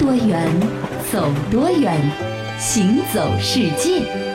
多远，走多远，行走世界。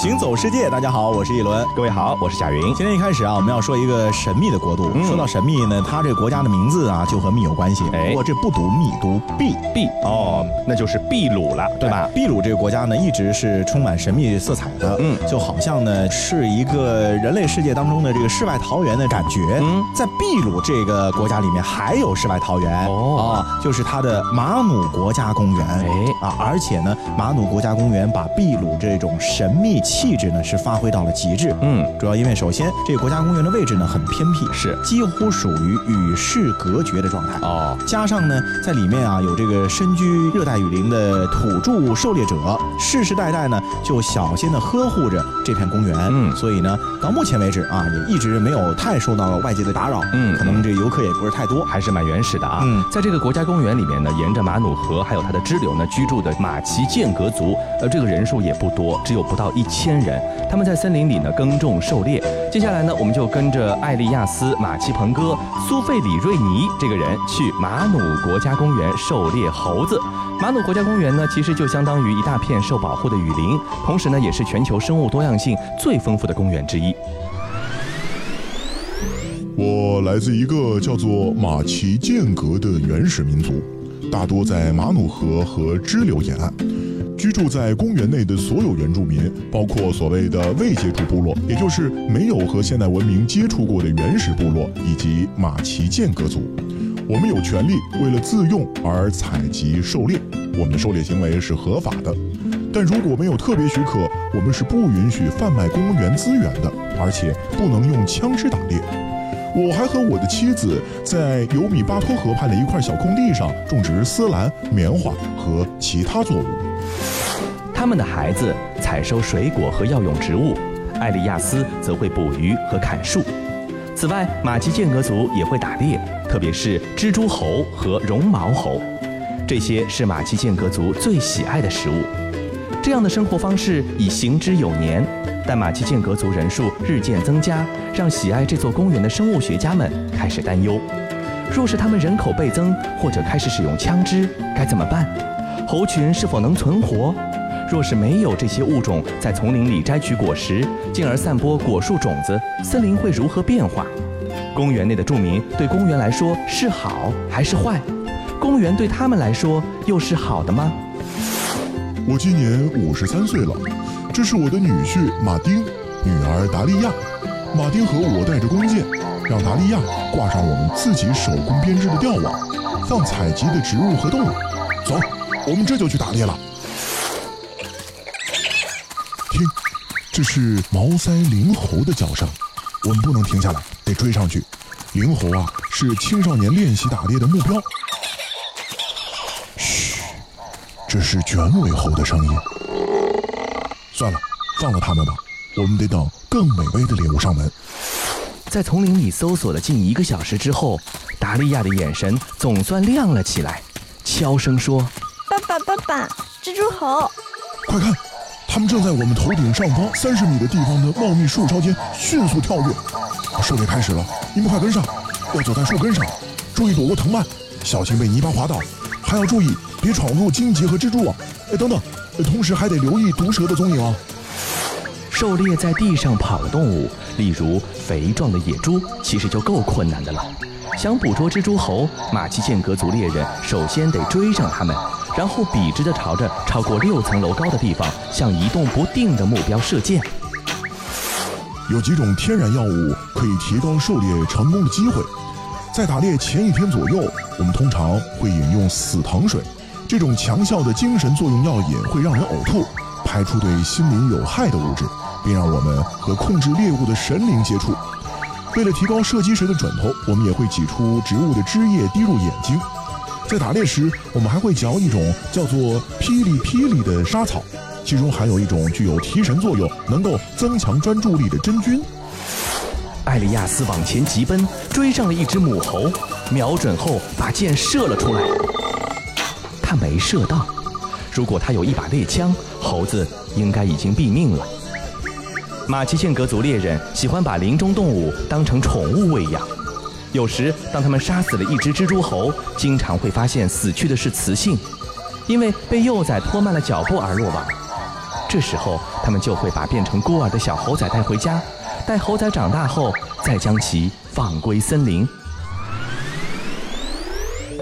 行走世界，大家好，我是一轮。各位好，我是贾云。今天一开始啊，我们要说一个神秘的国度。嗯说到神秘呢，它这个国家的名字啊，就和秘有关系。哎不过这不读密，读秘。秘哦，那就是秘鲁了，对吧？秘鲁这个国家呢，一直是充满神秘色彩的。嗯就好像呢是一个人类世界当中的这个世外桃源的感觉。嗯，在秘鲁这个国家里面还有世外桃源哦啊，就是它的马努国家公园。哎啊，而且呢，马努国家公园把秘鲁这种神秘气质呢是发挥到了极致。嗯，主要因为首先这个国家公园的位置呢很偏僻，是几乎属于与世隔绝的状态。哦，加上呢，在里面啊有这个身居热带雨林的土著狩猎者，世世代代呢就小心的呵护着这片公园。嗯所以呢，到目前为止啊，也一直没有太受到外界的打扰。嗯可能这游客也不是太多。还是蛮原始的啊。嗯在这个国家公园里面呢，沿着马努河还有它的支流呢居住的马奇间隔族，呃，这个人数也不多，只有不到一千千人。他们在森林里呢耕种狩猎。接下来呢，我们就跟着艾利亚斯·马奇彭哥、苏费里瑞尼这个人去马努国家公园狩猎猴子。马努国家公园呢，其实就相当于一大片受保护的雨林，同时呢，也是全球生物多样性最丰富的公园之一。我来自一个叫做马奇间隔的原始民族，大多在马努河和支流沿岸。居住在公园内的所有原住民，包括所谓的未接触部落，也就是没有和现代文明接触过的原始部落，以及马奇间隔族。我们有权利为了自用而采集狩猎，我们的狩猎行为是合法的。但如果没有特别许可，我们是不允许贩卖公园资源的，而且不能用枪支打猎。我还和我的妻子在尤米巴托河畔的一块小空地上种植丝兰、棉花和其他作物。他们的孩子采收水果和药用植物，艾利亚斯则会捕鱼和砍树。此外，马奇间隔族也会打猎，特别是蜘蛛猴和绒毛猴，这些是马奇间隔族最喜爱的食物。这样的生活方式已行之有年，但马奇间隔族人数日渐增加，让喜爱这座公园的生物学家们开始担忧：若是他们人口倍增，或者开始使用枪支，该怎么办？猴群是否能存活？若是没有这些物种在丛林里摘取果实，进而散播果树种子，森林会如何变化？公园内的住民对公园来说是好还是坏？公园对他们来说又是好的吗？我今年五十三岁了，这是我的女婿马丁，女儿达利亚。马丁和我带着弓箭，让达利亚挂上我们自己手工编织的吊网，放采集的植物和动物。走，我们这就去打猎了。听，这是毛腮灵猴的叫声，我们不能停下来，得追上去。灵猴啊，是青少年练习打猎的目标。嘘，这是卷尾猴的声音。算了，放了他们吧，我们得等更美味的猎物上门。在丛林里搜索了近一个小时之后，达利亚的眼神总算亮了起来，悄声说蜘蛛猴！快看，他们正在我们头顶上方三十米的地方的茂密树梢间迅速跳跃。狩猎开始了，你们快跟上，要走在树根上，注意躲过藤蔓，小心被泥巴滑倒，还要注意别闯入荆棘和蜘蛛网。哎，等等，呃同时还得留意毒蛇的踪影啊。狩猎在地上跑的动物，例如肥壮的野猪，其实就够困难的了。想捕捉蜘蛛猴，马其剑阁族猎人首先得追上它们，然后笔直地朝着超过六层楼高的地方，向移动不定的目标射箭。有几种天然药物可以提高狩猎成功的机会。在打猎前一天左右，我们通常会饮用死糖水，这种强效的精神作用药引会让人呕吐，排出对心灵有害的物质，并让我们和控制猎物的神灵接触。为了提高射击时的准头，我们也会挤出植物的汁液滴入眼睛。在打猎时，我们还会嚼一种叫做霹雳霹雳的沙草，其中含有一种具有提神作用、能够增强专注力的真菌。艾利亚斯往前急奔，追上了一只母猴，瞄准后把箭射了出来。他没射到，如果他有一把猎枪，猴子应该已经毙命了。马奇间隔族猎人喜欢把林中动物当成宠物喂养，有时，当他们杀死了一只蜘蛛猴，经常会发现死去的是雌性，因为被幼崽拖慢了脚步而落网。这时候，他们就会把变成孤儿的小猴崽带回家，待猴崽长大后，再将其放归森林。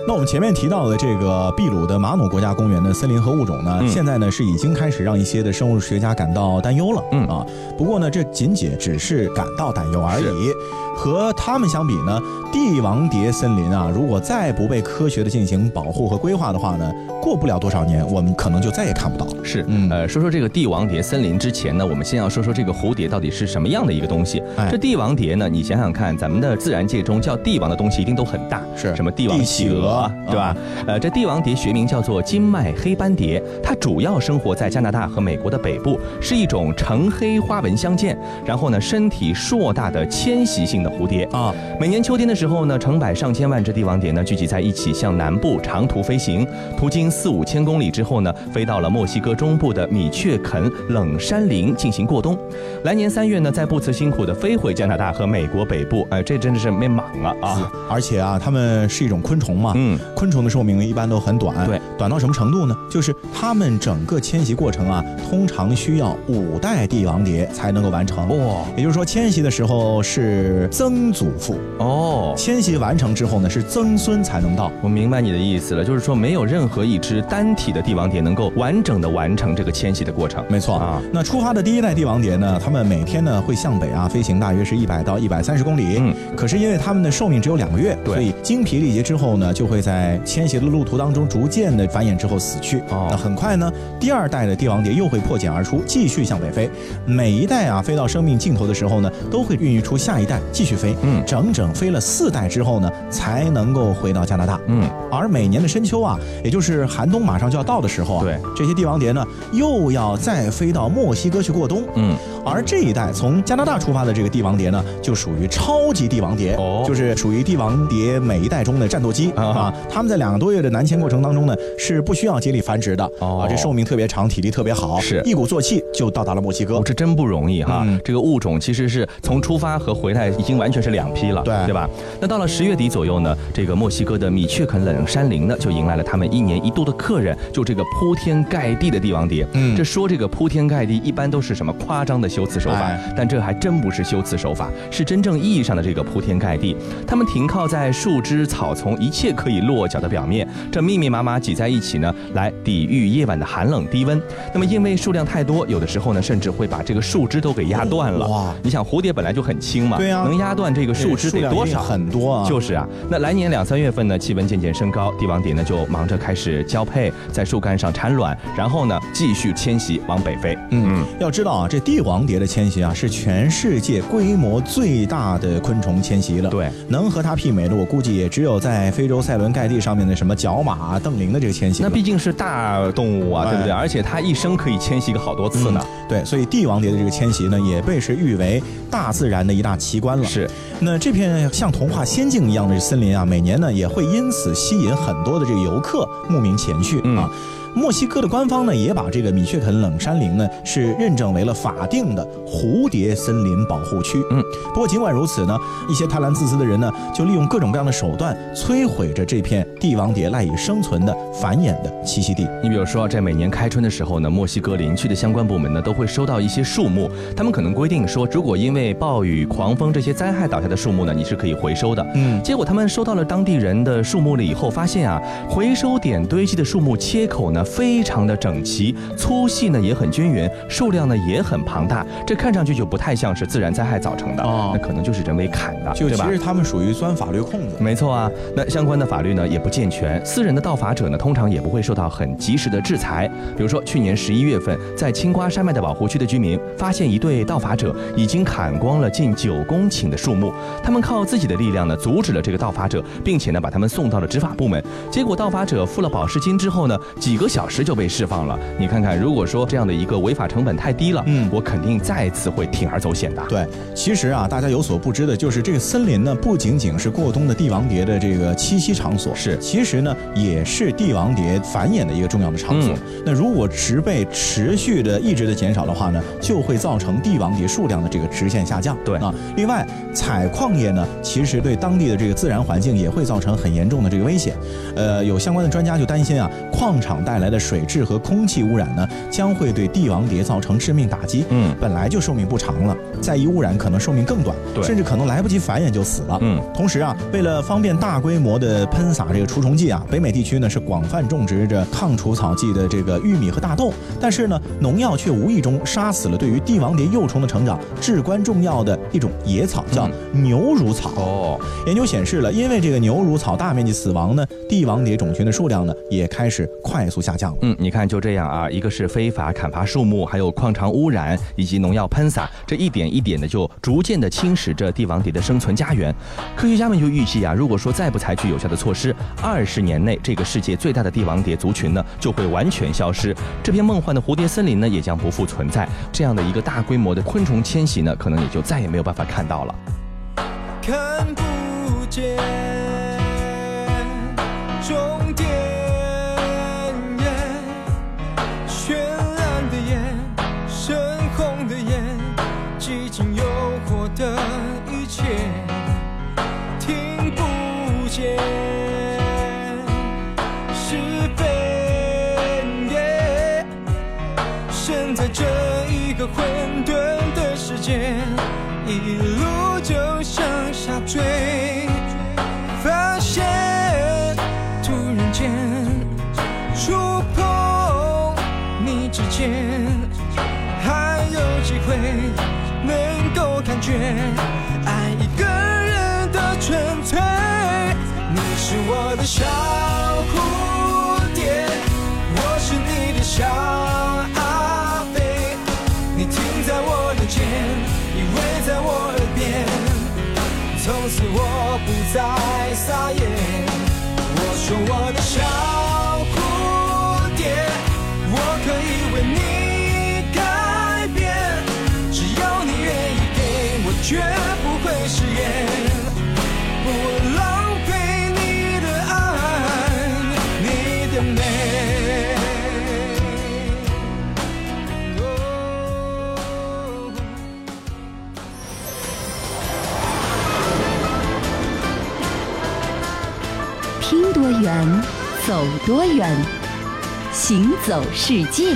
那我们前面提到的这个秘鲁的马努国家公园的森林和物种呢，现在呢是已经开始让一些的生物学家感到担忧了。嗯啊，不过呢，这仅仅只是感到担忧而已。和他们相比呢，帝王蝶森林啊，如果再不被科学的进行保护和规划的话呢，过不了多少年，我们可能就再也看不到。是，呃，说说这个帝王蝶森林之前呢，我们先要说说这个蝴蝶到底是什么样的一个东西。这帝王蝶呢，你想想看，咱们的自然界中叫帝王的东西一定都很大，是什么帝王企鹅，对吧？呃，这帝王蝶学名叫做金脉黑斑蝶，它主要生活在加拿大和美国的北部，是一种橙黑花纹相间，然后呢，身体硕大的迁徙性的。蝴蝶啊，每年秋天的时候呢，成百上千万只帝王蝶呢聚集在一起，向南部长途飞行，途经四五千公里之后呢，飞到了墨西哥中部的米却肯冷山林进行过冬。来年三月呢，再不辞辛苦的飞回加拿大和美国北部。哎，这真的是没满了啊！而且啊，它们是一种昆虫嘛，嗯，昆虫的寿命一般都很短，对，短到什么程度呢？就是它们整个迁徙过程啊，通常需要五代帝王蝶才能够完成。哇，也就是说，迁徙的时候是。曾祖父哦，迁徙完成之后呢，是曾孙才能到。我明白你的意思了，就是说没有任何一只单体的帝王蝶能够完整的完成这个迁徙的过程。没错啊，那出发的第一代帝王蝶呢，它们每天呢会向北啊飞行，大约是一百到一百三十公里。嗯，可是因为它们的寿命只有两个月，所以精疲力竭之后呢，就会在迁徙的路途当中逐渐的繁衍之后死去。哦，那很快呢，第二代的帝王蝶又会破茧而出，继续向北飞。每一代啊飞到生命尽头的时候呢，都会孕育出下一代，继续。飞，嗯，整整飞了四代之后呢，才能够回到加拿大，嗯，而每年的深秋啊，也就是寒冬马上就要到的时候啊，对，这些帝王蝶呢，又要再飞到墨西哥去过冬，嗯，而这一代从加拿大出发的这个帝王蝶呢，就属于超级帝王蝶，哦，就是属于帝王蝶每一代中的战斗机啊，他们在两个多月的南迁过程当中呢，是不需要接力繁殖的，啊，这寿命特别长，体力特别好，是一鼓作气就到达了墨西哥，这真不容易哈，这个物种其实是从出发和回来已经。完全是两批了，对对吧？那到了十月底左右呢，这个墨西哥的米却肯冷山林呢，就迎来了他们一年一度的客人，就这个铺天盖地的帝王蝶。嗯，这说这个铺天盖地，一般都是什么夸张的修辞手法，但这还真不是修辞手法，是真正意义上的这个铺天盖地。他们停靠在树枝、草丛，一切可以落脚的表面，这密密麻麻挤在一起呢，来抵御夜晚的寒冷低温。那么因为数量太多，有的时候呢，甚至会把这个树枝都给压断了。哇，你想蝴蝶本来就很轻嘛，对呀，能压。压断这个树枝得多少？很多啊！就是啊，那来年两三月份呢，气温渐渐升高，帝王蝶呢就忙着开始交配，在树干上产卵，然后呢继续迁徙往北飞。嗯，要知道啊，这帝王蝶的迁徙啊是全世界规模最大的昆虫迁徙了。对，能和它媲美的，我估计也只有在非洲塞伦盖蒂上面的什么角马、邓羚的这个迁徙。那毕竟是大动物啊，对不对？而且它一生可以迁徙个好多次呢。对，所以帝王蝶的这个迁徙呢，也被是誉为大自然的一大奇观了。是。那这片像童话仙境一样的森林啊，每年呢也会因此吸引很多的这个游客慕名前去啊。墨西哥的官方呢，也把这个米却肯冷山林呢，是认证为了法定的蝴蝶森林保护区。嗯，不过尽管如此呢，一些贪婪自私的人呢，就利用各种各样的手段摧毁着这片帝王蝶赖以生存的繁衍的栖息地。你比如说，在每年开春的时候呢，墨西哥林区的相关部门呢，都会收到一些树木，他们可能规定说，如果因为暴雨、狂风这些灾害倒下的树木呢，你是可以回收的。嗯，结果他们收到了当地人的树木了以后，发现啊，回收点堆积的树木切口呢。非常的整齐，粗细呢也很均匀，数量呢也很庞大，这看上去就不太像是自然灾害造成的，那可能就是人为砍的，就其实他们属于钻法律空子。没错啊，那相关的法律呢也不健全，私人的盗伐者呢通常也不会受到很及时的制裁。比如说去年十一月份，在青瓜山脉的保护区的居民发现一对盗伐者已经砍光了近九公顷的树木，他们靠自己的力量呢阻止了这个盗伐者，并且呢把他们送到了执法部门。结果盗伐者付了保释金之后呢，几个。小时就被释放了。你看看，如果说这样的一个违法成本太低了，嗯，我肯定再次会铤而走险的。对，其实啊，大家有所不知的就是，这个森林呢，不仅仅是过冬的帝王蝶的这个栖息场所，是，其实呢，也是帝王蝶繁衍的一个重要的场所。那如果植被持续的一直的减少的话呢，就会造成帝王蝶数量的这个直线下降。对啊，另外采矿业呢，其实对当地的这个自然环境也会造成很严重的这个危险。呃，有相关的专家就担心啊，矿场带来的水质和空气污染呢，将会对帝王蝶造成致命打击。嗯，本来就寿命不长了，再一污染，可能寿命更短，甚至可能来不及繁衍就死了。嗯，同时啊，为了方便大规模的喷洒这个除虫剂啊，北美地区呢是广泛种植着抗除草剂的这个玉米和大豆，但是呢，农药却无意中杀死了对于帝王蝶幼虫的成长至关重要的一种野草，叫牛乳草。哦，研究显示了，因为这个牛乳草大面积死亡呢，帝王蝶种群的数量呢也开始快速下降。嗯，你看就这样啊，一个是非法砍伐树木，还有矿场污染以及农药喷洒，这一点一点的就逐渐的侵蚀着帝王蝶的生存家园。科学家们就预计啊，如果说再不采取有效的措施，二十年内这个世界最大的帝王蝶族群呢就会完全消失，这片梦幻的蝴蝶森林呢也将不复存在，这样的一个大规模的昆虫迁徙呢，可能也就再也没有办法看到了。看不见。之间，还有机会能够感觉爱一个人的纯粹。你是我的小蝴蝶，我是你的小阿飞，你停在我的肩，依偎在我耳边。从此我不再撒野，绝不会食言。不浪费你的爱你的美。哦听多远走多远行走世界。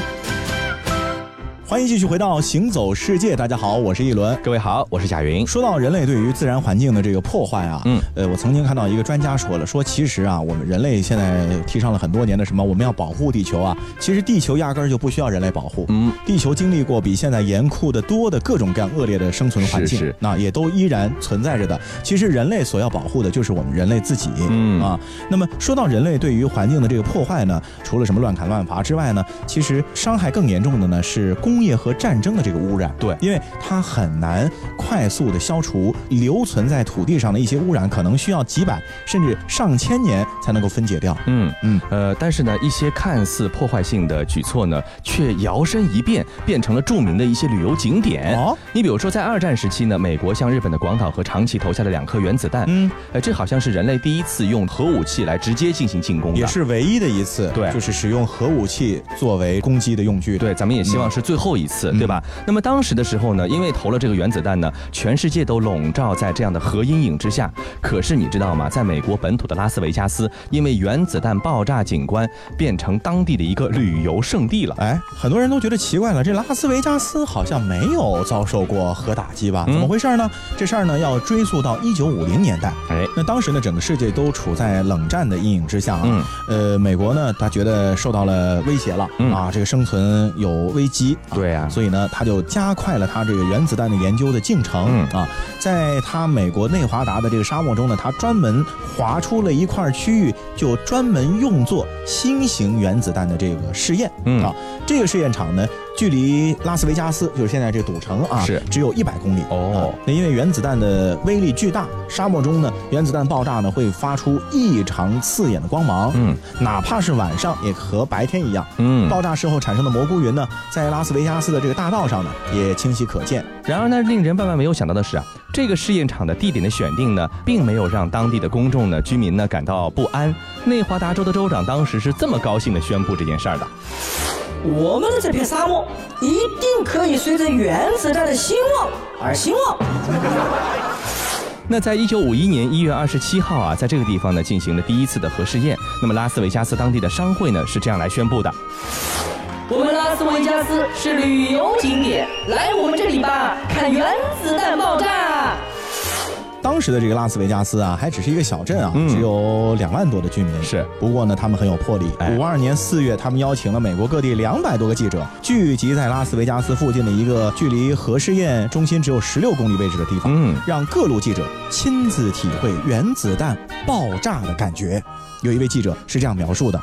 欢迎继续回到《行走世界》，大家好，我是一轮，各位好，我是贾云。说到人类对于自然环境的这个破坏啊，嗯，呃，我曾经看到一个专家说了，说其实啊，我们人类现在提倡了很多年的什么，我们要保护地球啊，其实地球压根儿就不需要人类保护，嗯，地球经历过比现在严酷的多的各种各样恶劣的生存环境，那也都依然存在着的。其实人类所要保护的就是我们人类自己，嗯啊。那么说到人类对于环境的这个破坏呢，除了什么乱砍乱伐之外呢，其实伤害更严重的呢是工业和战争的这个污染，对，因为它很难快速的消除留存在土地上的一些污染，可能需要几百甚至上千年才能够分解掉。嗯嗯，呃，但是呢，一些看似破坏性的举措呢，却摇身一变变成了著名的一些旅游景点。哦，你比如说在二战时期呢，美国向日本的广岛和长崎投下了两颗原子弹。嗯，呃，这好像是人类第一次用核武器来直接进行进攻，也是唯一的一次。对，就是使用核武器作为攻击的用具。对，咱们也希望是最后一次。对吧？那么当时的时候呢，因为投了这个原子弹呢，全世界都笼罩在这样的核阴影之下。可是你知道吗？在美国本土的拉斯维加斯，因为原子弹爆炸景观变成当地的一个旅游胜地了。哎，很多人都觉得奇怪了，这拉斯维加斯好像没有遭受过核打击吧？怎么回事呢？这事儿呢要追溯到一九五零年代。哎，那当时呢，整个世界都处在冷战的阴影之下啊。嗯。呃，美国呢，他觉得受到了威胁了啊，这个生存有危机。对呀。所以呢，他就加快了他这个原子弹的研究的进程啊，在他美国内华达的这个沙漠中呢，他专门划出了一块区域，就专门用作新型原子弹的这个试验啊。这个试验场呢，距离拉斯维加斯就是现在这赌城啊，是只有一百公里哦。那因为原子弹的威力巨大，沙漠中呢，原子弹爆炸呢会发出异常刺眼的光芒，嗯，哪怕是晚上也和白天一样，嗯。爆炸时候产生的蘑菇云呢，在拉斯维加斯的这个大道上呢也清晰可见。然而呢，令人万万没有想到的是啊，这个试验场的地点的选定呢，并没有让当地的公众呢、居民呢感到不安。内华达州的州长当时是这么高兴的宣布这件事儿的。我们的这片沙漠一定可以随着原子弹的兴旺而兴旺。那在一九五一年一月二十七号啊，在这个地方呢进行了第一次的核试验。那么拉斯维加斯当地的商会呢是这样来宣布的：我们拉斯维加斯是旅游景点，来我们这里吧，看原子弹爆炸。当时的这个拉斯维加斯啊，还只是一个小镇啊，嗯只有两万多的居民。是，不过呢，他们很有魄力。哎五二年四月，他们邀请了美国各地两百多个记者，聚集在拉斯维加斯附近的一个距离核试验中心只有十六公里位置的地方，嗯让各路记者亲自体会原子弹爆炸的感觉。有一位记者是这样描述的：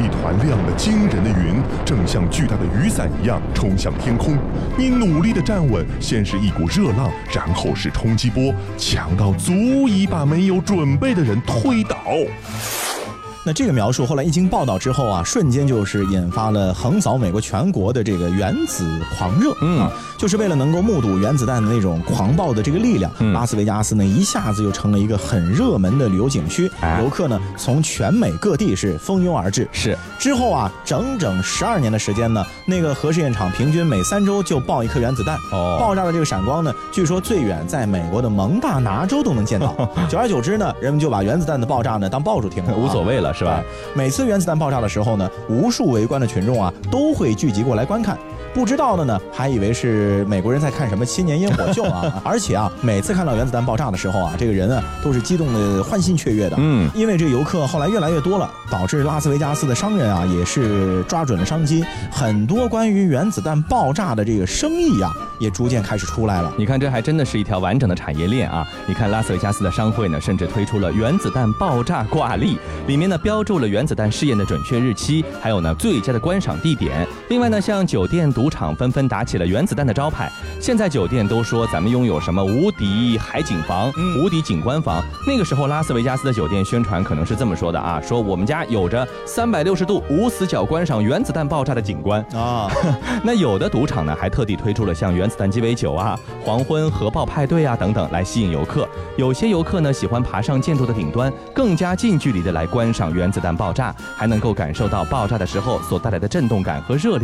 一团亮得惊人的云，正像巨大的雨伞一样冲向天空。你努力地站稳，先是一股热浪，然后是冲击波，强到足以把没有准备的人推倒。那这个描述后来一经报道之后啊，瞬间就是引发了横扫美国全国的这个原子狂热。嗯啊，就是为了能够目睹原子弹的那种狂暴的这个力量，嗯拉斯维加斯呢一下子就成了一个很热门的旅游景区，哎游客呢从全美各地是蜂拥而至。是之后啊，整整十二年的时间呢，那个核试验场平均每三周就爆一颗原子弹。哦爆炸的这个闪光呢，据说最远在美国的蒙大拿州都能见到。久而久之呢，人们就把原子弹的爆炸呢当爆竹听了啊，无所谓了，是吧？每次原子弹爆炸的时候呢，无数围观的群众啊都会聚集过来观看。不知道的呢，还以为是美国人在看什么新年烟火秀啊！而且啊，每次看到原子弹爆炸的时候啊，这个人啊都是激动的欢欣雀跃的。嗯因为这个游客后来越来越多了，导致拉斯维加斯的商人啊也是抓准了商机，很多关于原子弹爆炸的这个生意啊也逐渐开始出来了。你看，这还真的是一条完整的产业链啊！你看，拉斯维加斯的商会呢，甚至推出了原子弹爆炸挂历，里面呢标注了原子弹试验的准确日期，还有呢最佳的观赏地点。另外呢，像酒店、赌场纷纷打起了原子弹的招牌。现在酒店都说咱们拥有什么无敌海景房、无敌景观房。那个时候，拉斯维加斯的酒店宣传可能是这么说的啊：说我们家有着三百六十度无死角观赏原子弹爆炸的景观。啊，那有的赌场呢，还特地推出了像原子弹鸡尾酒啊、黄昏核爆派对啊等等，来吸引游客。有些游客呢，喜欢爬上建筑的顶端，更加近距离的来观赏原子弹爆炸，还能够感受到爆炸的时候所带来的震动感和热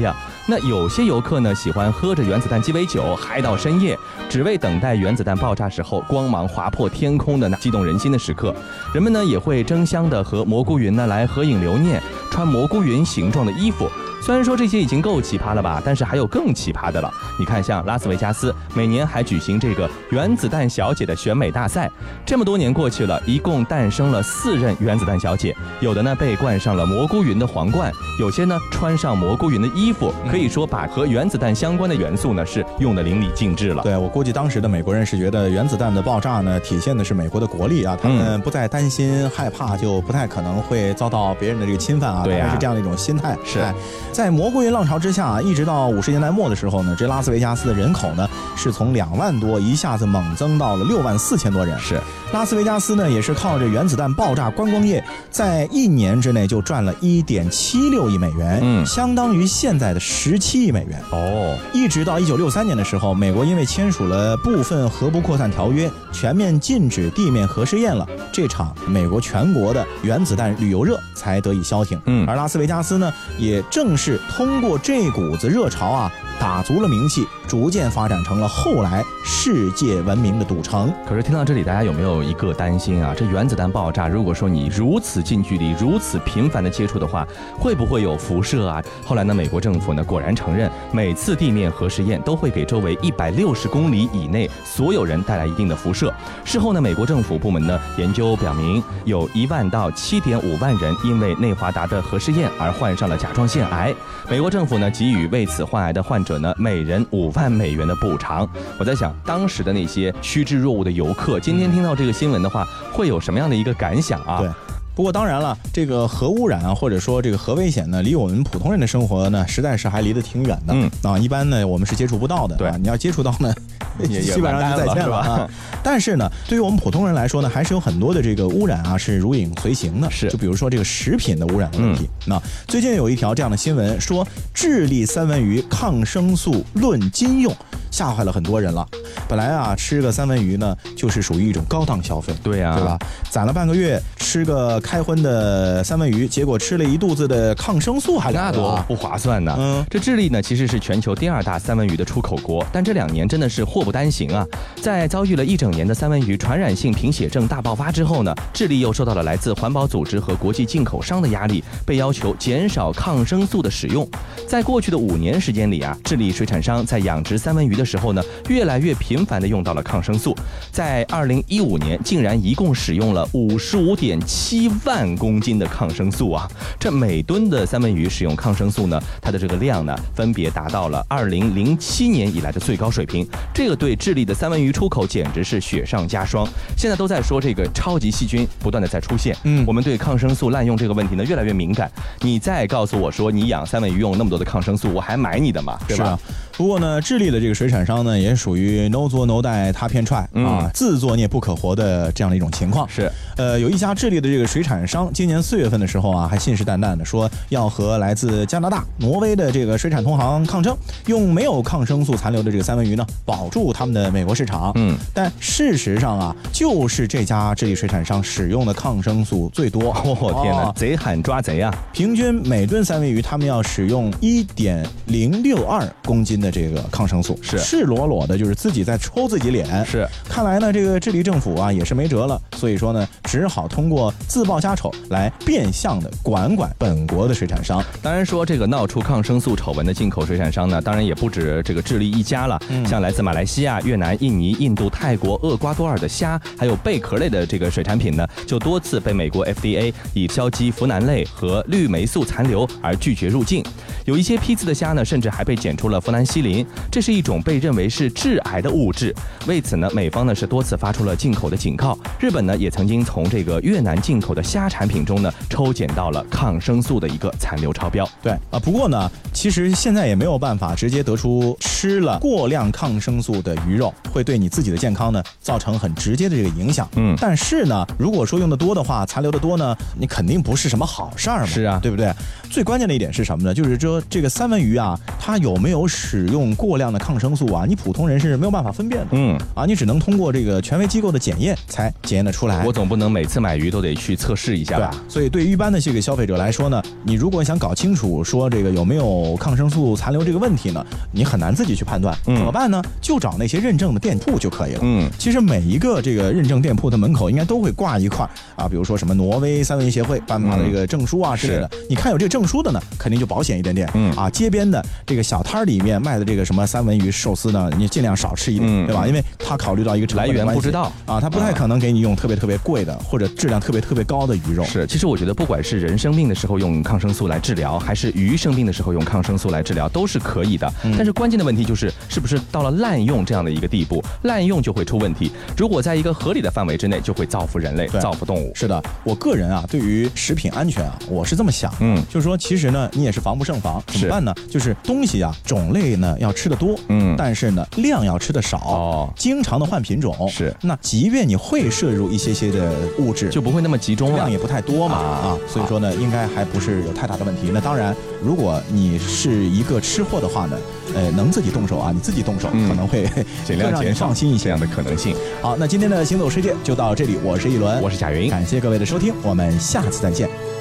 那有些游客呢，喜欢喝着原子弹鸡尾酒，嗨到深夜，只为等待原子弹爆炸时候光芒划破天空的那激动人心的时刻。人们呢，也会争相的和蘑菇云呢来合影留念，穿蘑菇云形状的衣服。虽然说这些已经够奇葩了吧，但是还有更奇葩的了。你看，像拉斯维加斯每年还举行这个原子弹小姐的选美大赛，这么多年过去了，一共诞生了四任原子弹小姐，有的呢被冠上了蘑菇云的皇冠，有些呢穿上蘑菇云的衣服，可以说把和原子弹相关的元素呢是用的淋漓尽致了。对我估计当时的美国人是觉得原子弹的爆炸呢，体现的是美国的国力啊，他们不再担心害怕，就不太可能会遭到别人的这个侵犯啊，对呀是这样的一种心态。是哎在蘑菇云浪潮之下啊，一直到五十年代末的时候呢，这拉斯维加斯的人口呢是从两万多一下子猛增到了六万四千多人。是，拉斯维加斯呢也是靠着原子弹爆炸观光业，在一年之内就赚了一点七六亿美元，嗯相当于现在的十七亿美元。哦，一直到一九六三年的时候，美国因为签署了部分核不扩散条约，全面禁止地面核试验了，这场美国全国的原子弹旅游热才得以消停。嗯而拉斯维加斯呢，也正是通过这股子热潮啊，打足了名气，逐渐发展成了后来世界闻名的赌城。可是听到这里，大家有没有一个担心啊？这原子弹爆炸，如果说你如此近距离、如此频繁的接触的话，会不会有辐射啊？后来呢，美国政府呢果然承认，每次地面核试验都会给周围 一百六十公里以内所有人带来一定的辐射。事后呢，美国政府部门呢研究表明，有一万到七点五万人因为内华达的核试验而患上了甲状腺癌。美国政府呢给予为此患癌的患者呢每人五万美元的补偿。我在想，当时的那些趋之若鹜的游客，今天听到这个新闻的话，会有什么样的一个感想啊？对。不过当然了，这个核污染啊，或者说这个核危险呢，离我们普通人的生活呢，实在是还离得挺远的。嗯啊，一般呢我们是接触不到的。对，你要接触到呢，基本上就再见了啊。但是呢，对于我们普通人来说呢，还是有很多的这个污染啊是如影随形的。是，就比如说这个食品的污染的问题。那最近有一条这样的新闻说，智利三文鱼抗生素论斤用。吓坏了很多人了。本来啊，吃个三文鱼呢，就是属于一种高档消费，对呀，对吧？攒了半个月吃个开荤的三文鱼，结果吃了一肚子的抗生素，还那多不划算呢。嗯，这智利呢，其实是全球第二大三文鱼的出口国，但这两年真的是祸不单行啊。在遭遇了一整年的三文鱼传染性贫血症大爆发之后呢，智利又受到了来自环保组织和国际进口商的压力，被要求减少抗生素的使用。在过去的五年时间里啊，智利水产商在养殖三文鱼的时候呢，越来越频繁地用到了抗生素。在二零一五年，竟然一共使用了五十五点七万公斤的抗生素啊！这每吨的三文鱼使用抗生素呢，它的这个量呢，分别达到了二零零七年以来的最高水平。这个对智利的三文鱼出口简直是雪上加霜。现在都在说这个超级细菌不断的在出现，嗯，我们对抗生素滥用这个问题呢越来越敏感。你再告诉我说你养三文鱼用那么多的抗生素，我还买你的吗？对吧？不过呢，智利的这个水产商呢，也属于 no 作 no 带他偏踹啊，自作孽不可活的这样的一种情况。是，呃，有一家智利的这个水产商，今年四月份的时候啊，还信誓旦旦的说要和来自加拿大、挪威的这个水产同行抗争，用没有抗生素残留的这个三文鱼呢，保住他们的美国市场。嗯，但事实上啊，就是这家智利水产商使用的抗生素最多。我天哪，贼喊抓贼啊！平均每吨三文鱼，他们要使用一点零六二公斤的。这个抗生素是赤裸裸的，就是自己在抽自己脸。是，看来呢，这个智利政府啊也是没辙了，所以说呢，只好通过自曝家丑来变相的管管本国的水产商。当然说这个闹出抗生素丑闻的进口水产商呢，当然也不止这个智利一家了。像来自马来西亚、越南、印尼、印度、泰国、厄瓜多尔的虾，还有贝壳类的这个水产品呢，就多次被美国 FDA 以硝基呋喃类和氯霉素残留而拒绝入境。有一些批次的虾呢，甚至还被检出了呋喃西林，这是一种被认为是致癌的物质。为此呢，美方呢是多次发出了进口的警告。日本呢也曾经从这个越南进口的虾产品中呢抽检到了抗生素的一个残留超标。对啊，不过呢，其实现在也没有办法直接得出吃了过量抗生素的鱼肉会对你自己的健康呢造成很直接的这个影响。嗯，但是呢，如果说用的多的话，残留的多呢，你肯定不是什么好事儿嘛。是啊，对不对？最关键的一点是什么呢？就是说。这个三文鱼啊，它有没有使用过量的抗生素啊？你普通人是没有办法分辨的。嗯，啊，你只能通过这个权威机构的检验才检验得出来。我总不能每次买鱼都得去测试一下吧？所以对于一般的这个消费者来说呢，你如果想搞清楚说这个有没有抗生素残留这个问题呢，你很难自己去判断。怎么办呢？就找那些认证的店铺就可以了。嗯，其实每一个这个认证店铺的门口应该都会挂一块啊，比如说什么挪威三文鱼协会颁发的这个证书啊之类的。你看有这个证书的呢，肯定就保险一点点。嗯。啊，街边的这个小摊儿里面卖的这个什么三文鱼寿司呢？你尽量少吃一点，对吧？因为他考虑到一个来源不知道啊，他不太可能给你用特别特别贵的或者质量特别特别高的鱼肉。是，其实我觉得不管是人生病的时候用抗生素来治疗，还是鱼生病的时候用抗生素来治疗，都是可以的。但是关键的问题就是，是不是到了滥用这样的一个地步？滥用就会出问题。如果在一个合理的范围之内，就会造福人类，造福动物。是的，我个人啊，对于食品安全啊，我是这么想，嗯，就是说，其实呢，你也是防不胜防，怎么办呢？就是东西啊，种类呢要吃的多，嗯，但是呢量要吃的少，哦，经常的换品种是。那即便你会摄入一些些的物质，就不会那么集中，量也不太多嘛，啊，所以说呢，应该还不是有太大的问题。那当然，如果你是一个吃货的话呢，呃，能自己动手啊，你自己动手可能会尽量减放心一些这样的可能性。好，那今天的行走世界就到这里，我是一轮，我是贾云，感谢各位的收听，我们下次再见。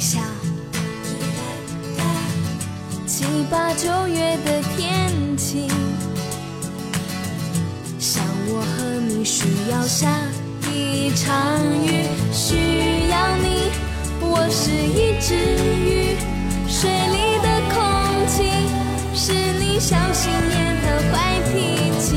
作一下。七八九月的天气，像我和你需要下一场雨，需要你。我是一只鱼，水里的空气是你小心眼和坏脾气，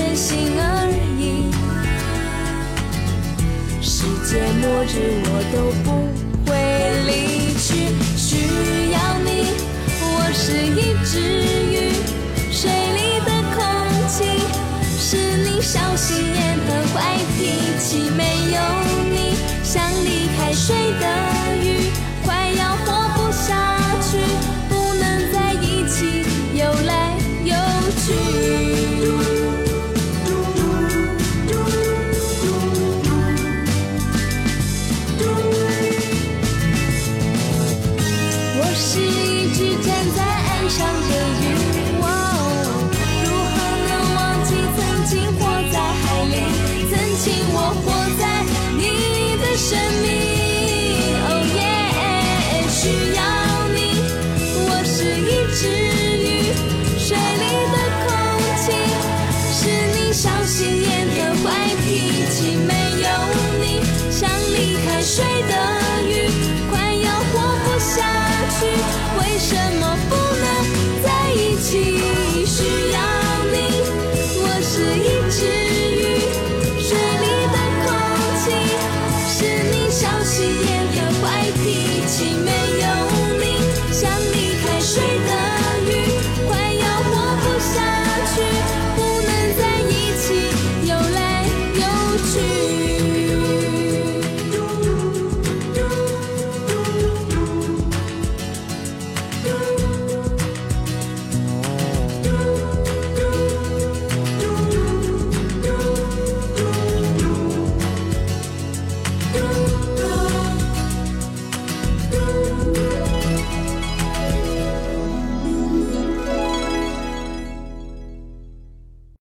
真心而已。世界末日我都不会离去，需要你。我是一只鱼，水里的空气是你小心眼和坏脾气，没有你像离开水的